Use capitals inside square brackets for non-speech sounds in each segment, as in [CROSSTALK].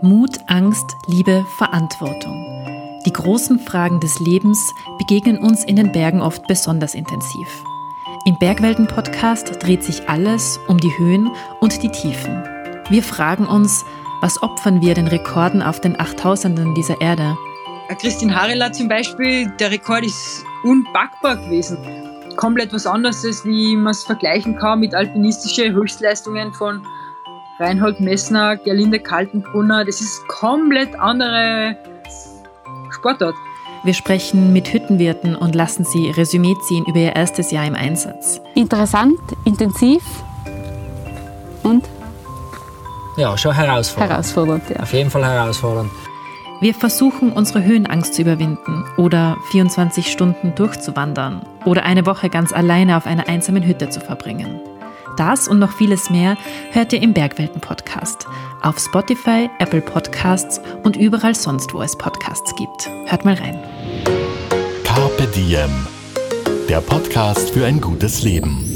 Mut, Angst, Liebe, Verantwortung. Die großen Fragen des Lebens begegnen uns in den Bergen oft besonders intensiv. Im Bergwelten-Podcast dreht sich alles um die Höhen und die Tiefen. Wir fragen uns, was opfern wir den Rekorden auf den Achttausenden dieser Erde? Christine Harela zum Beispiel, der Rekord ist unpackbar gewesen. Komplett was anderes, wie man es vergleichen kann mit alpinistischen Höchstleistungen von Reinhold Messner, Gerlinde Kaltenbrunner. Das ist komplett andere Sportart. Wir sprechen mit Hüttenwirten und lassen sie Resümee ziehen über ihr erstes Jahr im Einsatz. Interessant, intensiv und? Ja, schon herausfordernd. Herausfordernd, ja. Auf jeden Fall herausfordernd. Wir versuchen, unsere Höhenangst zu überwinden oder 24 Stunden durchzuwandern oder eine Woche ganz alleine auf einer einsamen Hütte zu verbringen. Das und noch vieles mehr hört ihr im Bergwelten-Podcast. Auf Spotify, Apple Podcasts und überall sonst, wo es Podcasts gibt. Hört mal rein. Carpe Diem. Der Podcast für ein gutes Leben.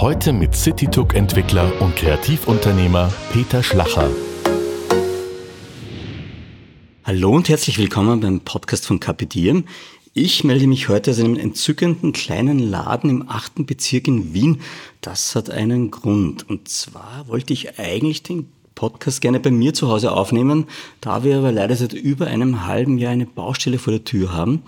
Heute mit CityTook-Entwickler und Kreativunternehmer Peter Schlacher. Hallo und herzlich willkommen beim Podcast von Diem. Ich melde mich heute aus einem entzückenden kleinen Laden im achten Bezirk in Wien. Das hat einen Grund. Und zwar wollte ich eigentlich den Podcast gerne bei mir zu Hause aufnehmen, da wir aber leider seit über einem halben Jahr eine Baustelle vor der Tür haben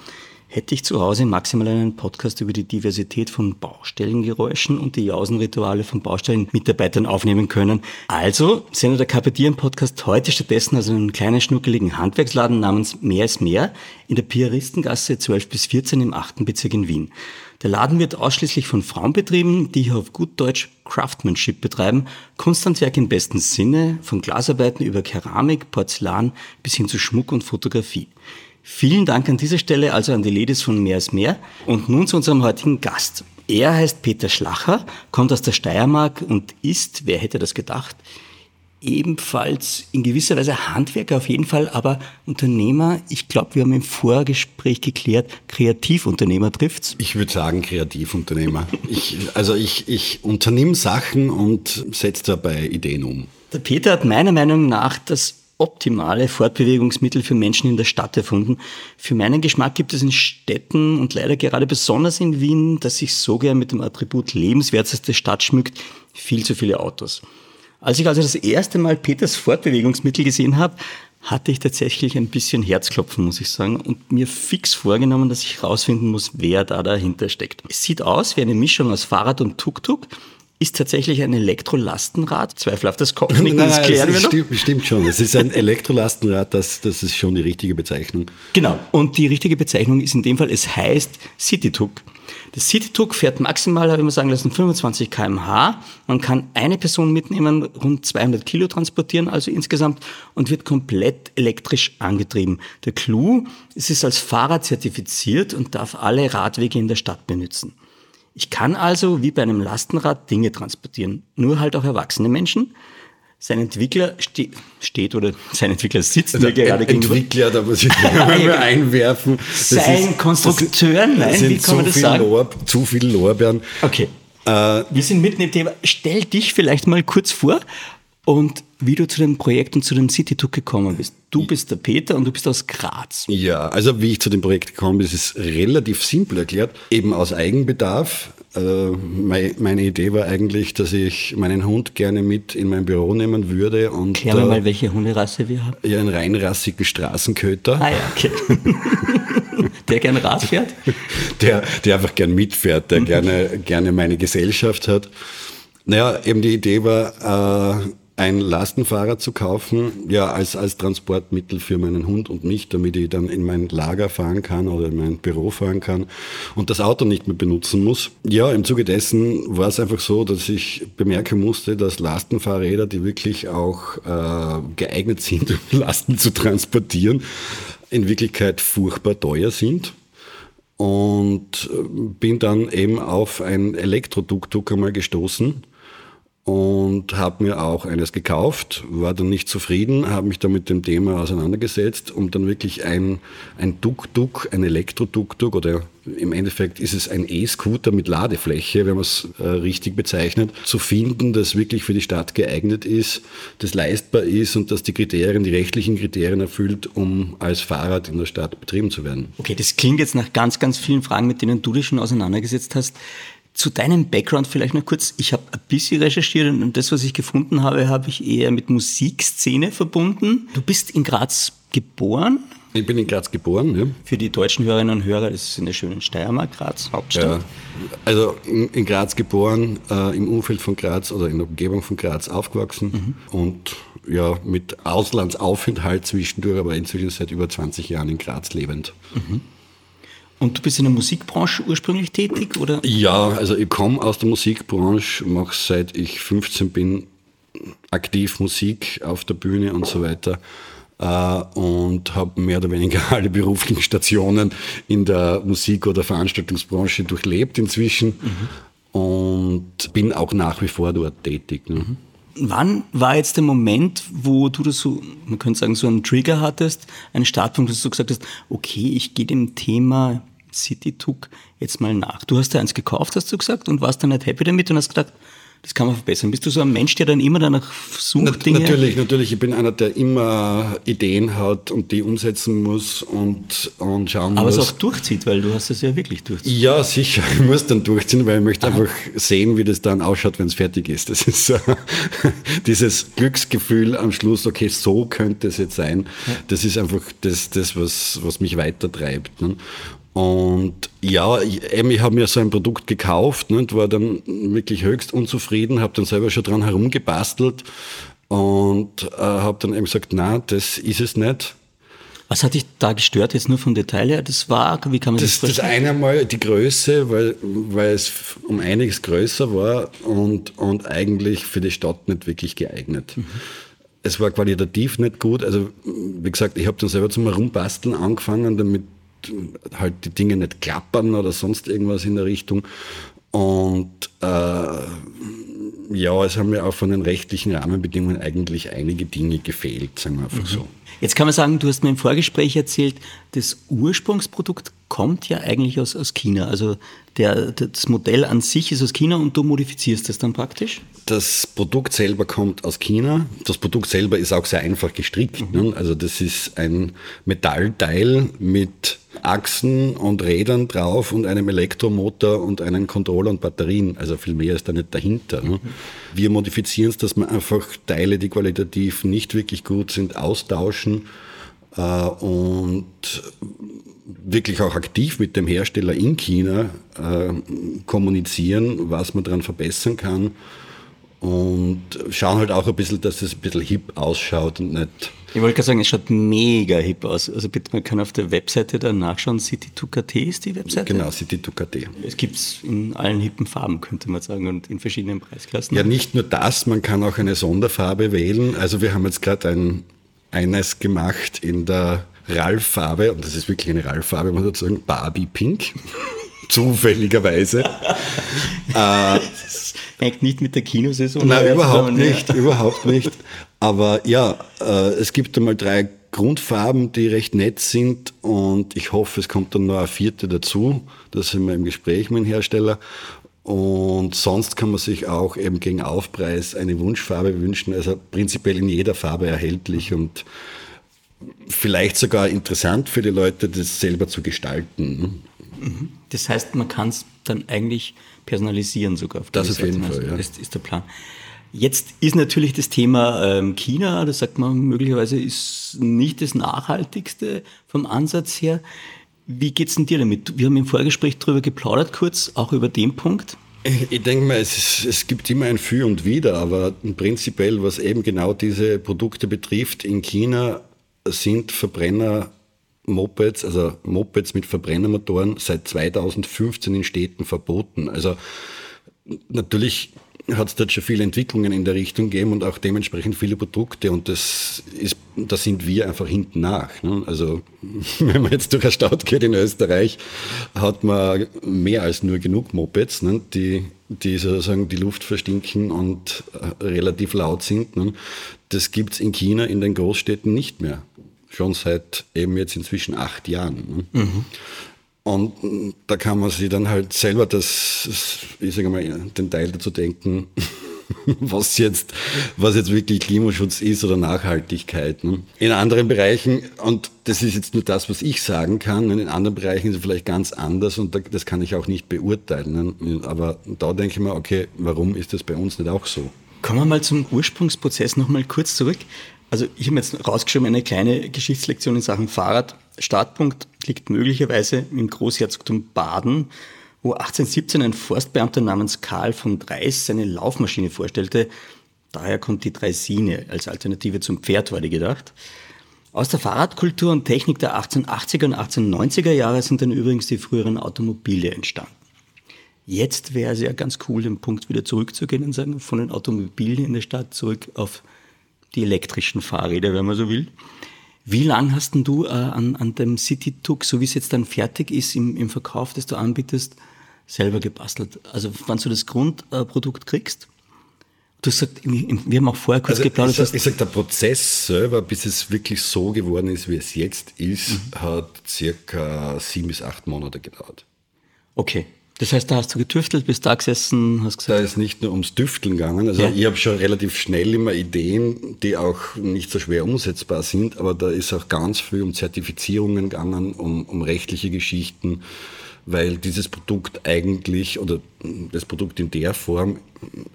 hätte ich zu Hause maximal einen Podcast über die Diversität von Baustellengeräuschen und die Jausenrituale von Baustellenmitarbeitern aufnehmen können. Also sendet der Kapitieren-Podcast heute stattdessen aus einem kleinen schnuckeligen Handwerksladen namens Mehr ist Mehr in der Piaristengasse 12 bis 14 im 8. Bezirk in Wien. Der Laden wird ausschließlich von Frauen betrieben, die hier auf gut Deutsch Craftsmanship betreiben, Kunsthandwerk im besten Sinne, von Glasarbeiten über Keramik, Porzellan bis hin zu Schmuck und Fotografie. Vielen Dank an dieser Stelle also an die Ladies von Mehr ist Mehr. Und nun zu unserem heutigen Gast. Er heißt Peter Schlacher, kommt aus der Steiermark und ist, wer hätte das gedacht, ebenfalls in gewisser Weise Handwerker auf jeden Fall, aber Unternehmer. Ich glaube, wir haben im Vorgespräch geklärt, Kreativunternehmer trifft's. Ich würde sagen Kreativunternehmer. ich, also ich, ich unternehme Sachen und setze dabei Ideen um. Der Peter hat meiner Meinung nach das optimale Fortbewegungsmittel für Menschen in der Stadt erfunden. Für meinen Geschmack gibt es in Städten und leider gerade besonders in Wien, das sich so gern mit dem Attribut lebenswerteste Stadt schmückt, viel zu viele Autos. Als ich also das erste Mal Peters Fortbewegungsmittel gesehen habe, hatte ich tatsächlich ein bisschen Herzklopfen, muss ich sagen, und mir fix vorgenommen, dass ich herausfinden muss, wer da dahinter steckt. Es sieht aus wie eine Mischung aus Fahrrad und Tuk-Tuk, ist tatsächlich ein Elektrolastenrad. Zweifelhaft Kopfnicken, [LAUGHS] nein, das klären wir noch. Stimmt, stimmt schon. Es ist ein Elektrolastenrad, das, das ist schon die richtige Bezeichnung. Genau. Und die richtige Bezeichnung ist in dem Fall, es heißt CityTuk. Das CityTuk fährt maximal, habe ich mal sagen lassen, 25 kmh. Man kann eine Person mitnehmen, rund 200 Kilo transportieren, also insgesamt, und wird komplett elektrisch angetrieben. Der Clou, es ist als Fahrrad zertifiziert und darf alle Radwege in der Stadt benutzen. Ich kann also wie bei einem Lastenrad Dinge transportieren, nur halt auch erwachsene Menschen. Sein Entwickler ste steht oder [LAUGHS] sein Entwickler sitzt mir gerade gegenüber. Entwickler, da muss ich [LAUGHS] mal einwerfen. Das sein ist, Konstrukteur, nein, wie kann man das sagen? Lorb, zu viele Lorbeeren. Okay. Äh, Wir sind mitten im Thema. Stell dich vielleicht mal kurz vor und wie du zu dem Projekt und zu dem City-Took gekommen bist. Du bist der Peter und du bist aus Graz. Ja, also wie ich zu dem Projekt gekommen bin, ist es relativ simpel erklärt. Eben aus Eigenbedarf. Äh, meine Idee war eigentlich, dass ich meinen Hund gerne mit in mein Büro nehmen würde. Und, Klär mir mal, welche Hunderasse wir haben. Ja, einen reinrassigen Straßenköter. Ah ja, okay. [LAUGHS] der gerne Rad fährt? Der, der einfach gern mitfährt, der [LAUGHS] gerne, gerne meine Gesellschaft hat. Naja, eben die Idee war, äh, ein Lastenfahrrad zu kaufen, ja, als, als Transportmittel für meinen Hund und mich, damit ich dann in mein Lager fahren kann oder in mein Büro fahren kann und das Auto nicht mehr benutzen muss. Ja, im Zuge dessen war es einfach so, dass ich bemerken musste, dass Lastenfahrräder, die wirklich auch äh, geeignet sind, [LAUGHS] um Lasten zu transportieren, in Wirklichkeit furchtbar teuer sind und äh, bin dann eben auf ein Elektroduktuk einmal gestoßen und habe mir auch eines gekauft, war dann nicht zufrieden, habe mich dann mit dem Thema auseinandergesetzt, um dann wirklich ein, ein Tuk-Tuk, ein Elektro-Tuk-Tuk oder im Endeffekt ist es ein E-Scooter mit Ladefläche, wenn man es äh, richtig bezeichnet, zu finden, das wirklich für die Stadt geeignet ist, das leistbar ist und das die Kriterien, die rechtlichen Kriterien erfüllt, um als Fahrrad in der Stadt betrieben zu werden. Okay, das klingt jetzt nach ganz, ganz vielen Fragen, mit denen du dich schon auseinandergesetzt hast. Zu deinem Background vielleicht noch kurz. Ich habe ein bisschen recherchiert und das, was ich gefunden habe, habe ich eher mit Musikszene verbunden. Du bist in Graz geboren. Ich bin in Graz geboren, ja. Für die deutschen Hörerinnen und Hörer, das ist in der schönen Steiermark, Graz, Hauptstadt. Ja, also in, in Graz geboren, äh, im Umfeld von Graz oder in der Umgebung von Graz aufgewachsen mhm. und ja, mit Auslandsaufenthalt zwischendurch, aber inzwischen seit über 20 Jahren in Graz lebend. Mhm. Und du bist in der Musikbranche ursprünglich tätig, oder? Ja, also ich komme aus der Musikbranche, mache seit ich 15 bin aktiv Musik auf der Bühne und so weiter äh, und habe mehr oder weniger [LAUGHS] alle beruflichen Stationen in der Musik- oder Veranstaltungsbranche durchlebt inzwischen mhm. und bin auch nach wie vor dort tätig. Ne? Mhm. Wann war jetzt der Moment, wo du das so, man könnte sagen, so einen Trigger hattest, einen Startpunkt, dass du gesagt hast, okay, ich gehe dem Thema City-Tuk jetzt mal nach. Du hast da eins gekauft, hast du gesagt, und warst dann nicht happy damit und hast gedacht, das kann man verbessern. Bist du so ein Mensch, der dann immer danach sucht? Na, Dinge? Natürlich, natürlich. Ich bin einer, der immer Ideen hat und die umsetzen muss und, und schauen Aber muss. Aber es auch durchzieht, weil du hast es ja wirklich durchziehen. Ja, sicher. Ich muss dann durchziehen, weil ich möchte Aha. einfach sehen, wie das dann ausschaut, wenn es fertig ist. Das ist so [LAUGHS] dieses Glücksgefühl am Schluss, okay, so könnte es jetzt sein. Das ist einfach das, das was, was mich weitertreibt. Ne? Und ja, ich, ich habe mir so ein Produkt gekauft ne, und war dann wirklich höchst unzufrieden, habe dann selber schon dran herumgebastelt und äh, habe dann eben gesagt, na, das ist es nicht. Was hat dich da gestört, jetzt nur vom Detail her? Das war, wie kann man das, das? Das eine Mal die Größe, weil, weil es um einiges größer war und, und eigentlich für die Stadt nicht wirklich geeignet. Mhm. Es war qualitativ nicht gut. Also, wie gesagt, ich habe dann selber zum Herumbasteln angefangen, damit halt die Dinge nicht klappern oder sonst irgendwas in der Richtung. Und äh, ja, es haben mir auch von den rechtlichen Rahmenbedingungen eigentlich einige Dinge gefehlt, sagen wir einfach mhm. so. Jetzt kann man sagen, du hast mir im Vorgespräch erzählt, das Ursprungsprodukt kommt ja eigentlich aus, aus China. Also der, das Modell an sich ist aus China und du modifizierst das dann praktisch? Das Produkt selber kommt aus China. Das Produkt selber ist auch sehr einfach gestrickt. Mhm. Ne? Also das ist ein Metallteil mit Achsen und Rädern drauf und einem Elektromotor und einen Controller und Batterien. Also viel mehr ist da nicht dahinter. Ne? Wir modifizieren es, dass wir einfach Teile, die qualitativ nicht wirklich gut sind, austauschen äh, und wirklich auch aktiv mit dem Hersteller in China äh, kommunizieren, was man daran verbessern kann und schauen halt auch ein bisschen, dass es ein bisschen hip ausschaut und nicht. Ich wollte gerade sagen, es schaut mega hip aus. Also bitte, man kann auf der Webseite dann nachschauen. City2KT ist die Webseite? Genau, City2KT. Es gibt es in allen hippen Farben, könnte man sagen, und in verschiedenen Preisklassen. Ja, nicht nur das, man kann auch eine Sonderfarbe wählen. Also wir haben jetzt gerade ein, eines gemacht in der Ralf-Farbe, und das ist wirklich eine Ralf-Farbe, man würde sagen, Barbie Pink. [LAUGHS] Zufälligerweise. [LAUGHS] äh, Hängt nicht mit der Kinosaison? Nein, überhaupt nicht, überhaupt nicht. Aber ja, äh, es gibt einmal drei Grundfarben, die recht nett sind und ich hoffe, es kommt dann noch eine vierte dazu. Da sind wir im Gespräch mit dem Hersteller. Und sonst kann man sich auch eben gegen Aufpreis eine Wunschfarbe wünschen. Also prinzipiell in jeder Farbe erhältlich und vielleicht sogar interessant für die Leute, das selber zu gestalten. Mhm. Das heißt, man kann es dann eigentlich personalisieren sogar. Auf das auf jeden Fall, ja. Das ist der Plan. Jetzt ist natürlich das Thema ähm, China, da sagt man möglicherweise, ist nicht das nachhaltigste vom Ansatz her. Wie geht's denn dir damit? Wir haben im Vorgespräch darüber geplaudert, kurz, auch über den Punkt. Ich, ich denke mal, es, ist, es gibt immer ein Für und Wider, aber prinzipiell, was eben genau diese Produkte betrifft, in China sind Verbrenner Mopeds, also Mopeds mit Verbrennermotoren seit 2015 in Städten verboten. Also natürlich hat es dort schon viele Entwicklungen in der Richtung gegeben und auch dementsprechend viele Produkte und das ist, da sind wir einfach hinten nach. Ne? Also [LAUGHS] wenn man jetzt durch eine Stadt geht in Österreich, hat man mehr als nur genug Mopeds, ne? die, die sozusagen die Luft verstinken und äh, relativ laut sind. Ne? Das gibt's in China in den Großstädten nicht mehr. Schon seit eben jetzt inzwischen acht Jahren. Ne? Mhm. Und da kann man sich dann halt selber das, ich sage mal, den Teil dazu denken, [LAUGHS] was jetzt, was jetzt wirklich Klimaschutz ist oder Nachhaltigkeit. Ne? In anderen Bereichen, und das ist jetzt nur das, was ich sagen kann, in anderen Bereichen ist es vielleicht ganz anders und das kann ich auch nicht beurteilen. Ne? Aber da denke ich mir, okay, warum ist das bei uns nicht auch so? Kommen wir mal zum Ursprungsprozess nochmal kurz zurück. Also ich habe jetzt rausgeschrieben eine kleine Geschichtslektion in Sachen Fahrrad. Startpunkt liegt möglicherweise im Großherzogtum Baden, wo 1817 ein Forstbeamter namens Karl von Dreis seine Laufmaschine vorstellte. Daher kommt die Dreisine als Alternative zum Pferd, war die gedacht. Aus der Fahrradkultur und Technik der 1880er und 1890er Jahre sind dann übrigens die früheren Automobile entstanden. Jetzt wäre es ja ganz cool, den Punkt wieder zurückzugehen und sagen, von den Automobilen in der Stadt zurück auf die elektrischen Fahrräder, wenn man so will. Wie lange hast denn du äh, an, an dem City-Tuk, so wie es jetzt dann fertig ist im, im Verkauf, das du anbietest, selber gebastelt? Also wann du das Grundprodukt kriegst? Du sagst, wir haben auch vorher kurz also geplaudert. Ich sage, sag, der Prozess selber, bis es wirklich so geworden ist, wie es jetzt ist, mhm. hat circa sieben bis acht Monate gedauert. Okay. Das heißt, da hast du getüftelt, bist da gesessen, hast gesagt. Da ist nicht nur ums Düfteln gegangen. Also ja. ich habe schon relativ schnell immer Ideen, die auch nicht so schwer umsetzbar sind, aber da ist auch ganz viel um Zertifizierungen gegangen, um, um rechtliche Geschichten, weil dieses Produkt eigentlich oder das Produkt in der Form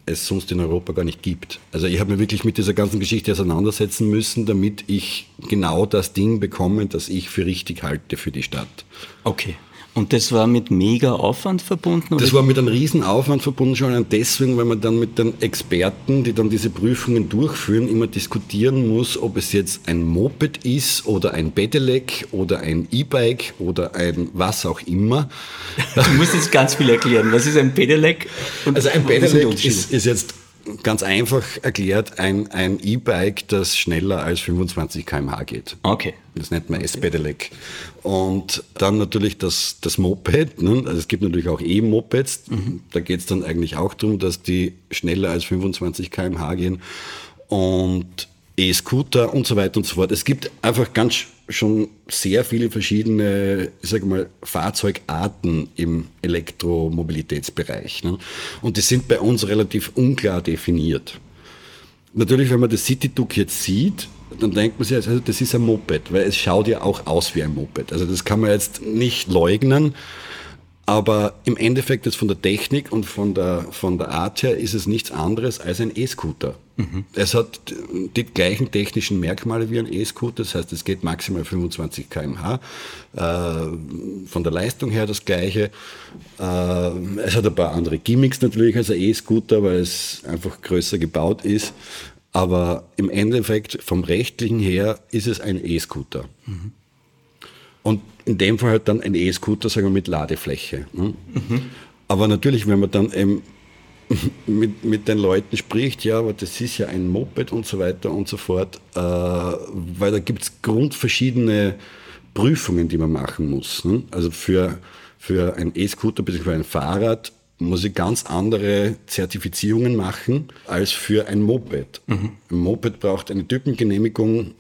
es sonst in Europa gar nicht gibt. Also ich habe mir wirklich mit dieser ganzen Geschichte auseinandersetzen müssen, damit ich genau das Ding bekomme, das ich für richtig halte für die Stadt. Okay. Und das war mit mega Aufwand verbunden? Oder? Das war mit einem riesen Aufwand verbunden, schon allein deswegen, weil man dann mit den Experten, die dann diese Prüfungen durchführen, immer diskutieren muss, ob es jetzt ein Moped ist oder ein Pedelec oder ein E-Bike oder ein was auch immer. Du musst jetzt ganz viel erklären. Was ist ein Pedelec? also ein Pedelec ist, ist jetzt ganz einfach erklärt ein, ein E-Bike, das schneller als 25 km/h geht. Okay. Das nennt man S-Pedelec. Und dann natürlich das, das Moped. Ne? Also es gibt natürlich auch E-Mopeds. Mhm. Da geht es dann eigentlich auch darum, dass die schneller als 25 km/h gehen. Und E-Scooter und so weiter und so fort. Es gibt einfach ganz schon sehr viele verschiedene, ich sage mal, Fahrzeugarten im Elektromobilitätsbereich. Ne? Und die sind bei uns relativ unklar definiert. Natürlich, wenn man das City-Duck jetzt sieht, dann denkt man sich, also das ist ein Moped, weil es schaut ja auch aus wie ein Moped. Also das kann man jetzt nicht leugnen. Aber im Endeffekt jetzt von der Technik und von der, von der Art her ist es nichts anderes als ein E-Scooter. Mhm. Es hat die gleichen technischen Merkmale wie ein E-Scooter, das heißt, es geht maximal 25 km/h. Äh, von der Leistung her das gleiche. Äh, es hat ein paar andere Gimmicks natürlich als ein E-Scooter, weil es einfach größer gebaut ist. Aber im Endeffekt vom rechtlichen her ist es ein E-Scooter. Mhm. Und in dem Fall halt dann ein E-Scooter, sagen wir, mit Ladefläche. Ne? Mhm. Aber natürlich, wenn man dann eben [LAUGHS] mit, mit den Leuten spricht, ja, aber das ist ja ein Moped und so weiter und so fort, äh, weil da gibt es grundverschiedene Prüfungen, die man machen muss. Ne? Also für, für ein E-Scooter bzw. ein Fahrrad muss ich ganz andere Zertifizierungen machen als für ein Moped. Mhm. Ein Moped braucht eine Typengenehmigung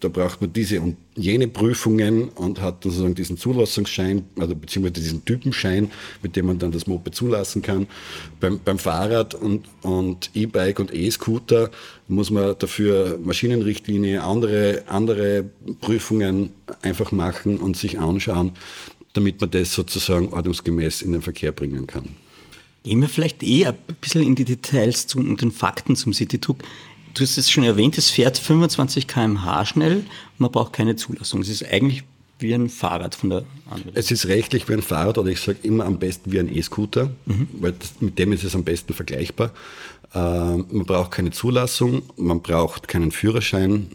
da braucht man diese und jene Prüfungen und hat dann sozusagen diesen Zulassungsschein, also beziehungsweise diesen Typenschein, mit dem man dann das Moped zulassen kann. Beim, beim Fahrrad und, E-Bike und E-Scooter muss man dafür Maschinenrichtlinie, andere, andere Prüfungen einfach machen und sich anschauen, damit man das sozusagen ordnungsgemäß in den Verkehr bringen kann. Gehen wir vielleicht eh ein bisschen in die Details zu, und den Fakten zum City-Took. Du hast es schon erwähnt, es fährt 25 km/h schnell und man braucht keine Zulassung. Es ist eigentlich wie ein Fahrrad von der Anwendung. Es ist rechtlich wie ein Fahrrad oder ich sage immer am besten wie ein E-Scooter, weil das, mit dem ist es am besten vergleichbar. Äh, man braucht keine Zulassung, man braucht keinen Führerschein,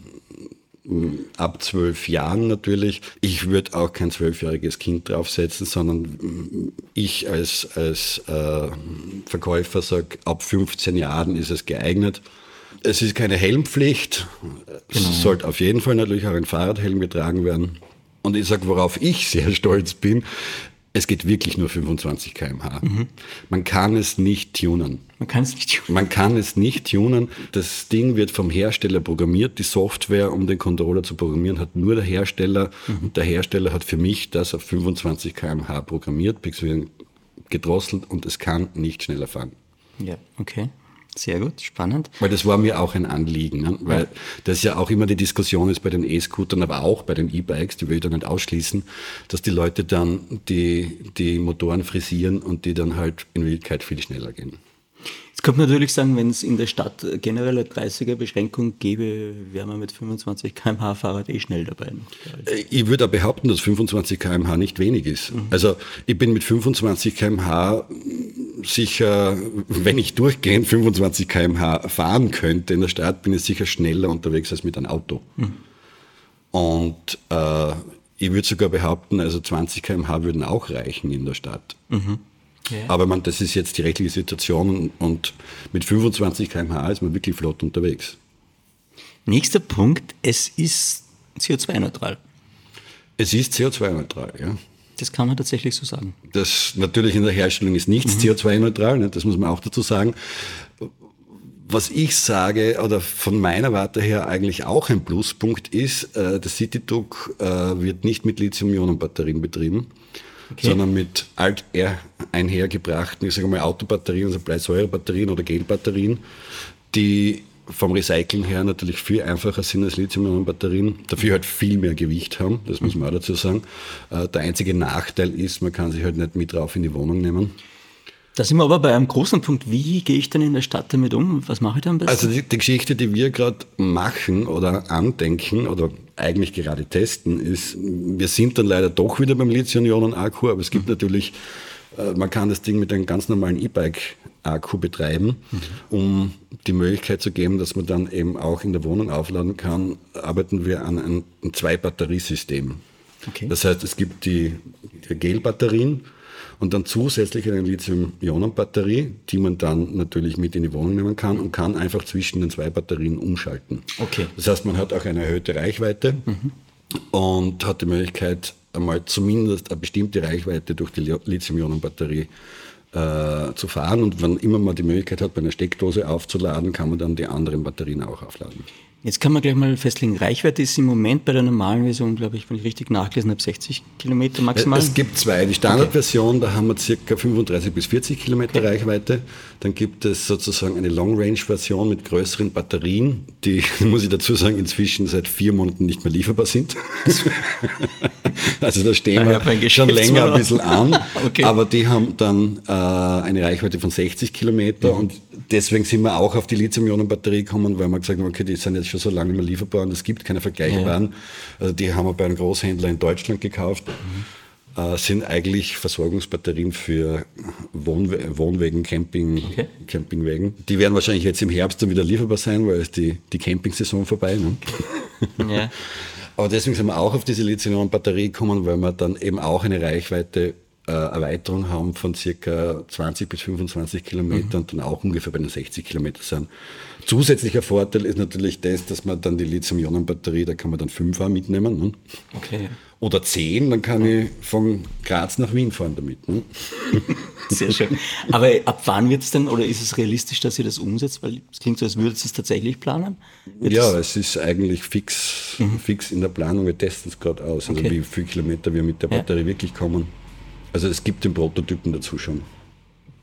m, ab zwölf Jahren natürlich. Ich würde auch kein zwölfjähriges Kind draufsetzen, sondern m, ich als, als äh, Verkäufer sage, ab 15 Jahren ist es geeignet. Es ist keine Helmpflicht. Es sollte auf jeden Fall natürlich auch ein Fahrradhelm getragen werden. Und ich sage, worauf ich sehr [LAUGHS] stolz bin, es geht wirklich nur 25 km/h. Man kann es nicht tunen. Man kann es nicht tun. Man kann es nicht tunen. Das Ding wird vom Hersteller programmiert. Die Software, um den Controller zu programmieren, hat nur der Hersteller. Und der Hersteller hat für mich das auf 25 km/h programmiert, gedrosselt und es kann nicht schneller fahren. Ja, okay. Sehr gut, spannend. Weil das war mir auch ein Anliegen, ne? weil das ja auch immer die Diskussion ist bei den E-Scootern, aber auch bei den E-Bikes, die will ich da nicht ausschließen, dass die Leute dann die, die Motoren frisieren und die dann halt in Wirklichkeit viel schneller gehen. Jetzt könnte man natürlich sagen, wenn es in der Stadt generell eine 30er-Beschränkung gäbe, wäre man mit 25 km/h Fahrrad eh schnell dabei. Äh, Ich würde auch behaupten, dass 25 km/h nicht wenig ist. Also ich bin mit 25 km/h sicher, wenn ich durchgehend 25 km/h fahren könnte in der Stadt, bin ich sicher schneller unterwegs als mit einem Auto. Und äh, ich würde sogar behaupten, also 20 km/h würden auch reichen in der Stadt. Aber man, das ist jetzt die rechtliche Situation und, und mit 25 km/h ist man wirklich flott unterwegs. Nächster Punkt, es ist CO2-neutral. Es ist CO2-neutral, ja. Das kann man tatsächlich so sagen. Das natürlich in der Herstellung ist nichts CO2-neutral, ne, das muss man auch dazu sagen. Was ich sage, oder von meiner Warte her eigentlich auch ein Pluspunkt ist, äh, der Citydruck äh, wird nicht mit Lithium-Ionen-Batterien betrieben, sondern mit alt einhergebrachten, ich sage mal Autobatterien, also Bleisäurebatterien oder Gelbatterien, die vom Recyceln her natürlich viel einfacher sind als Lithium-Ionen-Batterien, dafür halt viel mehr Gewicht haben, das muss man auch dazu sagen. Äh, Der einzige Nachteil ist, man kann sich halt nicht mit drauf in die Wohnung nehmen. Da sind wir aber bei einem großen Punkt. Wie gehe ich denn in der Stadt damit um? Was mache ich da am besten? Also die, die Geschichte, die wir gerade machen oder andenken oder eigentlich gerade testen, ist, wir sind dann leider doch wieder beim Lithium-Ionen-Akku, aber es gibt natürlich, äh, man kann das Ding mit einem ganz normalen E-Bike-Akku betreiben, um die Möglichkeit zu geben, dass man dann eben auch in der Wohnung aufladen kann, arbeiten wir an einem, Zwei-Batteriesystem. Okay. Das heißt, es gibt die, die Gel-Batterien und dann zusätzlich eine Lithium-Ionen-Batterie, die man dann natürlich mit in die Wohnung nehmen kann und kann einfach zwischen den zwei Batterien umschalten. Okay. Das heißt, man hat auch eine erhöhte Reichweite und hat die Möglichkeit, einmal zumindest eine bestimmte Reichweite durch die Li- Lithium-Ionen-Batterie äh, zu fahren. Und wenn immer man die Möglichkeit hat, bei einer Steckdose aufzuladen, kann man dann die anderen Batterien auch aufladen. Jetzt kann man gleich mal festlegen, Reichweite ist im Moment bei der normalen Version, glaube ich, wenn ich richtig nachgelesen habe, 60 Kilometer maximal. Es gibt zwei. Die Standardversion, da haben wir circa 35 bis 40 Kilometer Reichweite. Dann gibt es sozusagen eine Long-Range-Version mit größeren Batterien, die, [LAUGHS] muss ich dazu sagen, inzwischen seit vier Monaten nicht mehr lieferbar sind. [LAUGHS] also da stehen mein wir schon länger ein bisschen an. [LAUGHS] Okay. Aber die haben dann äh, eine Reichweite von 60 Kilometer Mhm. und deswegen sind wir auch auf die Lithium-Ionen-Batterie gekommen, weil wir gesagt haben, okay, die sind jetzt schon so lange nicht mehr lieferbar und es gibt keine vergleichbaren. Also die haben wir bei einem Großhändler in Deutschland gekauft. Äh, sind eigentlich Versorgungsbatterien für Wohnwe Wohnwegen, Camping, Okay. Campingwegen. Die werden wahrscheinlich jetzt im Herbst dann wieder lieferbar sein, weil es die, die Campingsaison vorbei. Ne? Ja. [LAUGHS] Aber deswegen sind wir auch auf diese Lithium-Batterie gekommen, weil wir dann eben auch eine Reichweite äh, Erweiterung haben von circa 20 bis 25 Kilometern und dann auch ungefähr bei den 60 Kilometern sind. Zusätzlicher Vorteil ist natürlich das, dass man dann die Lithium-Ionen-Batterie, da kann man dann 5 mitnehmen. Ne? Okay. Oder 10, dann kann ich von Graz nach Wien fahren damit. Ne? [LAUGHS] Sehr schön. Aber ab wann wird es denn, oder ist es realistisch, dass ihr das umsetzt? Weil es klingt so, als würdet ihr es tatsächlich planen. Wird Ja, es ist eigentlich fix, fix in der Planung. Wir testen es gerade aus, also Okay. wie viele Kilometer wir mit der Ja. Batterie wirklich kommen. Also es gibt den Prototypen dazu schon.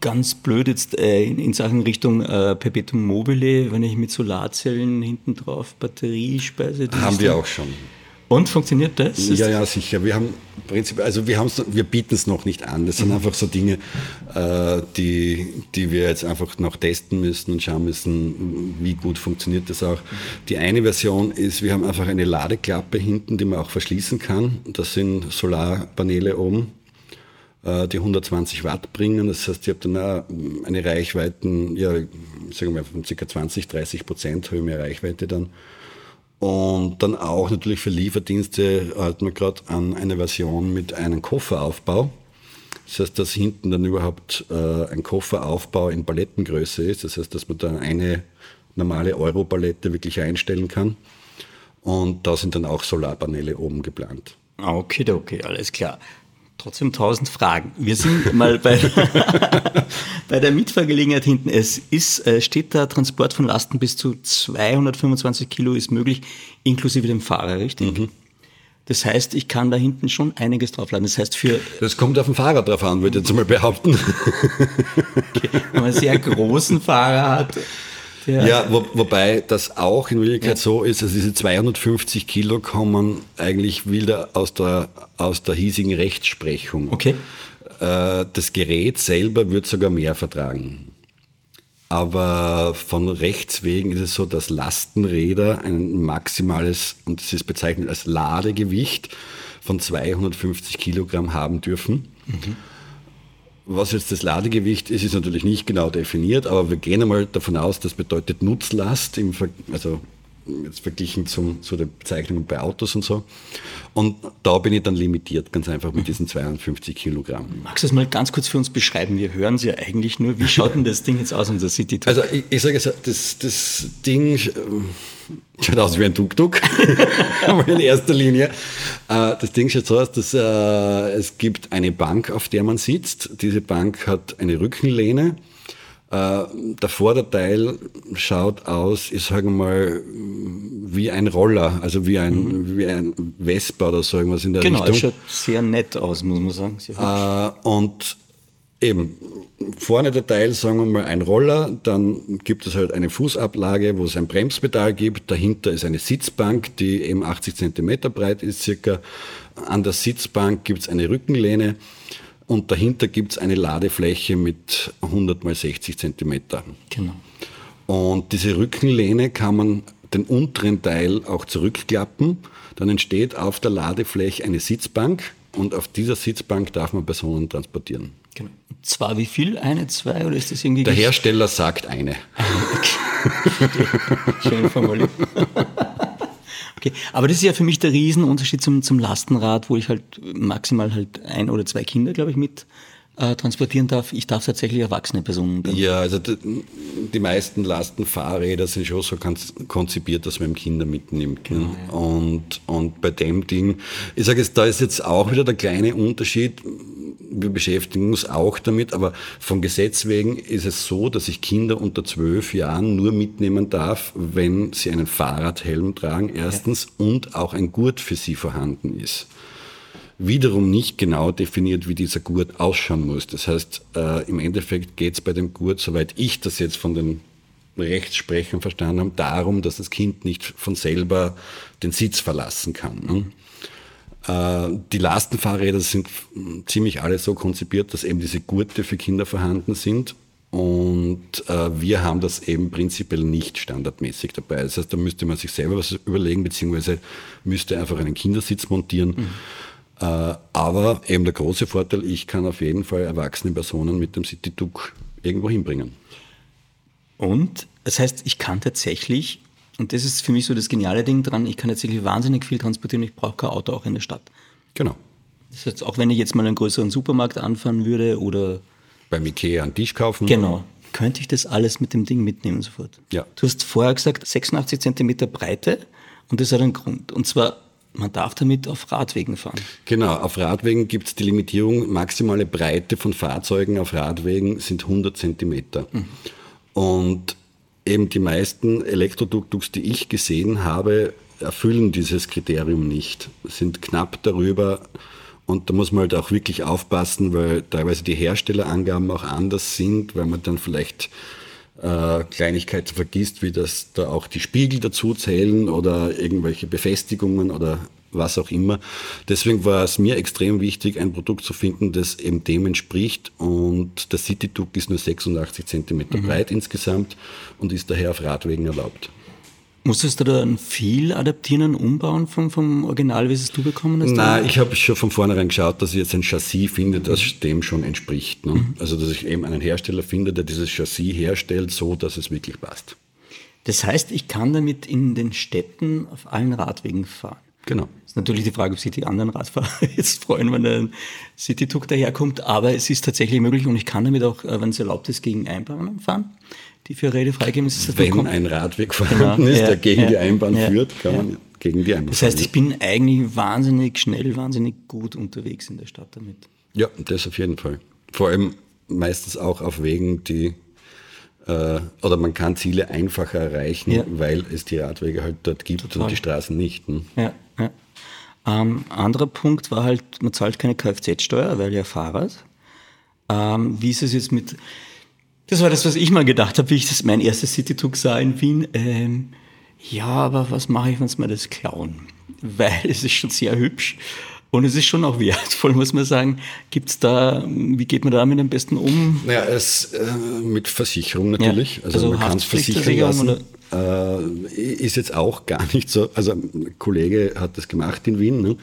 Ganz blöd jetzt äh, in, in Sachen Richtung äh, Perpetuum mobile, wenn ich mit Solarzellen hinten drauf Batteriespeise. die Haben ist wir auch schon. Und funktioniert das? Ja, ja, sicher. Wir haben Prinzip, also wir, wir bieten es noch nicht an. Das sind mhm. einfach so Dinge, äh, die, die wir jetzt einfach noch testen müssen und schauen müssen, wie gut funktioniert das auch. Die eine Version ist, wir haben einfach eine Ladeklappe hinten, die man auch verschließen kann. Das sind Solarpaneele oben, die 120 Watt bringen. Das heißt, ich habe dann auch eine Reichweite, ja, sagen wir von ca. 20, 30 Prozent habe ich mehr Reichweite dann. Und dann auch natürlich für Lieferdienste halten wir gerade an eine Version mit einem Kofferaufbau. Das heißt, dass hinten dann überhaupt äh, ein Kofferaufbau in Palettengröße ist. Das heißt, dass man da eine normale Euro-Palette wirklich einstellen kann. Und da sind dann auch Solarpaneele oben geplant. Okay, okay, alles klar. Trotzdem tausend Fragen. Wir sind mal bei, [LAUGHS] bei der Mitfahrgelegenheit hinten. Es ist, äh, steht da, Transport von Lasten bis zu 225 Kilo ist möglich, inklusive dem Fahrer, richtig? Mhm. Das heißt, ich kann da hinten schon einiges draufladen. Das heißt, für. Das kommt auf den Fahrer drauf an, würde ich jetzt mal behaupten. [LAUGHS] Okay. Wenn man einen sehr großen Fahrer hat, ja, ja wo, wobei das auch in Wirklichkeit ja. so ist, also diese 250 Kilo kommen eigentlich wieder aus der, aus der hiesigen Rechtsprechung. Okay. Äh, das Gerät selber wird sogar mehr vertragen. Aber von Rechts wegen ist es so, dass Lastenräder ein maximales, und das ist bezeichnet als Ladegewicht, von 250 Kilogramm haben dürfen. Mhm. Was jetzt das Ladegewicht ist, ist natürlich nicht genau definiert, aber wir gehen einmal davon aus, das bedeutet Nutzlast, also jetzt verglichen zum, zu den Bezeichnungen bei Autos und so. Und da bin ich dann limitiert, ganz einfach mit diesen 52 Kilogramm. Magst du das mal ganz kurz für uns beschreiben? Wir hören sie ja eigentlich nur. Wie schaut denn das Ding jetzt aus, unser City Tour? Also ich, ich sage jetzt, das, das Ding schaut aus wie ein Tuk-Tuk, [LAUGHS] in erster Linie. Äh, das Ding schaut so aus, dass äh, es gibt eine Bank, auf der man sitzt. Diese Bank hat eine Rückenlehne. Äh, der Vorderteil schaut aus, ich sage mal, wie ein Roller, also wie ein, mhm. wie ein Vespa oder so irgendwas in der genau, Richtung. Genau, schaut sehr nett aus, muss man sagen. und Eben, vorne der Teil, sagen wir mal, ein Roller, dann gibt es halt eine Fußablage, wo es ein Bremspedal gibt, dahinter ist eine Sitzbank, die eben 80 Zentimeter breit ist circa. An der Sitzbank gibt es eine Rückenlehne und dahinter gibt es eine Ladefläche mit 100 mal 60 Zentimeter. Genau. Und diese Rückenlehne kann man den unteren Teil auch zurückklappen. Dann entsteht auf der Ladefläche eine Sitzbank und auf dieser Sitzbank darf man Personen transportieren. Genau. Zwar wie viel? Eine, zwei oder ist das irgendwie? Der Hersteller sagt eine. [LAUGHS] Schön formuliert. [LAUGHS] okay. Aber das ist ja für mich der Riesenunterschied zum, zum Lastenrad, wo ich halt maximal halt ein oder zwei Kinder, glaube ich, mit äh, transportieren darf. Ich darf tatsächlich erwachsene Personen. Dann. Ja, also die, meisten Lastenfahrräder sind schon so konzipiert, dass man Kinder mitnimmt. Ne? Genau, ja. und, und bei dem Ding, ich sage jetzt, da ist jetzt auch wieder der kleine Unterschied wir beschäftigen uns auch damit, aber vom Gesetz wegen ist es so, dass ich Kinder unter zwölf Jahren nur mitnehmen darf, wenn sie einen Fahrradhelm tragen, erstens, und auch ein Gurt für sie vorhanden ist. Wiederum nicht genau definiert, wie dieser Gurt ausschauen muss. Das heißt, äh, im Endeffekt geht es bei dem Gurt, soweit ich das jetzt von den Rechtsprechern verstanden habe, darum, dass das Kind nicht von selber den Sitz verlassen kann. Ne? Äh, die Lastenfahrräder sind ziemlich alle so konzipiert, dass eben diese Gurte für Kinder vorhanden sind. Und äh, wir haben das eben prinzipiell nicht standardmäßig dabei. Das heißt, da müsste man sich selber was überlegen, beziehungsweise müsste einfach einen Kindersitz montieren. Mhm. Äh, aber eben der große Vorteil, ich kann auf jeden Fall erwachsene Personen mit dem City-Tuk irgendwo hinbringen. Und das heißt, ich kann tatsächlich und das ist für mich so das geniale Ding dran. Ich kann tatsächlich wahnsinnig viel transportieren. Ich brauche kein Auto auch in der Stadt. Genau. Das heißt, auch wenn ich jetzt mal einen größeren Supermarkt anfahren würde oder beim Ikea einen Tisch kaufen. Genau. Könnte ich das alles mit dem Ding mitnehmen sofort? Ja. Du hast vorher gesagt, 86 Zentimeter Breite und das hat einen Grund. Und zwar, man darf damit auf Radwegen fahren. Genau, auf Radwegen gibt es die Limitierung, maximale Breite von Fahrzeugen auf Radwegen sind 100 Zentimeter. Mhm. Und eben die meisten Elektroduktuks, die ich gesehen habe, erfüllen dieses Kriterium nicht, sind knapp darüber. Und da muss man halt auch wirklich aufpassen, weil teilweise die Herstellerangaben auch anders sind, weil man dann vielleicht äh, Kleinigkeiten vergisst, wie das da auch die Spiegel dazu zählen oder irgendwelche Befestigungen oder was auch immer. Deswegen war es mir extrem wichtig, ein Produkt zu finden, das eben dem entspricht. Und der City Duke ist nur 86 Zentimeter Mhm. breit insgesamt und ist daher auf Radwegen erlaubt. Musstest du dann viel adaptieren und umbauen vom, vom Original, wie es du bekommen hast? Nein, ich habe schon von vornherein geschaut, dass ich jetzt ein Chassis finde, das dem schon entspricht. Ne? Also, dass ich eben einen Hersteller finde, der dieses Chassis herstellt, so dass es wirklich passt. Das heißt, ich kann damit in den Städten auf allen Radwegen fahren. Genau. ist natürlich die Frage, ob sich die anderen Radfahrer [LAUGHS] jetzt freuen, wenn ein City-Tuk daherkommt, aber es ist tatsächlich möglich und ich kann damit auch, äh, wenn es erlaubt ist, gegen Einbahnen fahren, die für Räder freigeben. Ist Wenn vollkommen- ein Radweg Genau, vorhanden ist, ja, der gegen ja, die Einbahn ja, führt, kann man gegen die Einbahn Das heißt, fahren. ich bin eigentlich wahnsinnig schnell, wahnsinnig gut unterwegs in der Stadt damit. Ja, das auf jeden Fall. Vor allem meistens auch auf Wegen, die äh, oder man kann Ziele einfacher erreichen, Ja. weil es die Radwege halt dort gibt Total. und die Straßen nicht. Ne? Ja. Ähm, anderer Punkt war halt, man zahlt keine Kfz-Steuer, weil ja Fahrrad. Ähm, wie ist es jetzt mit, das war das, was ich mal gedacht habe, wie ich das mein erstes City-Took sah in Wien. Ähm, ja, aber was mache ich, wenn sie mir das klauen? [LAUGHS] Weil es ist schon sehr hübsch und es ist schon auch wertvoll, [LAUGHS] muss man sagen. Gibt's da, wie geht man damit am besten um? Naja, es, äh, mit Versicherung natürlich. Ja. Also, Also man kann es versichern lassen. Äh, ist jetzt auch gar nicht so, also ein Kollege hat das gemacht in Wien, ne? Mhm.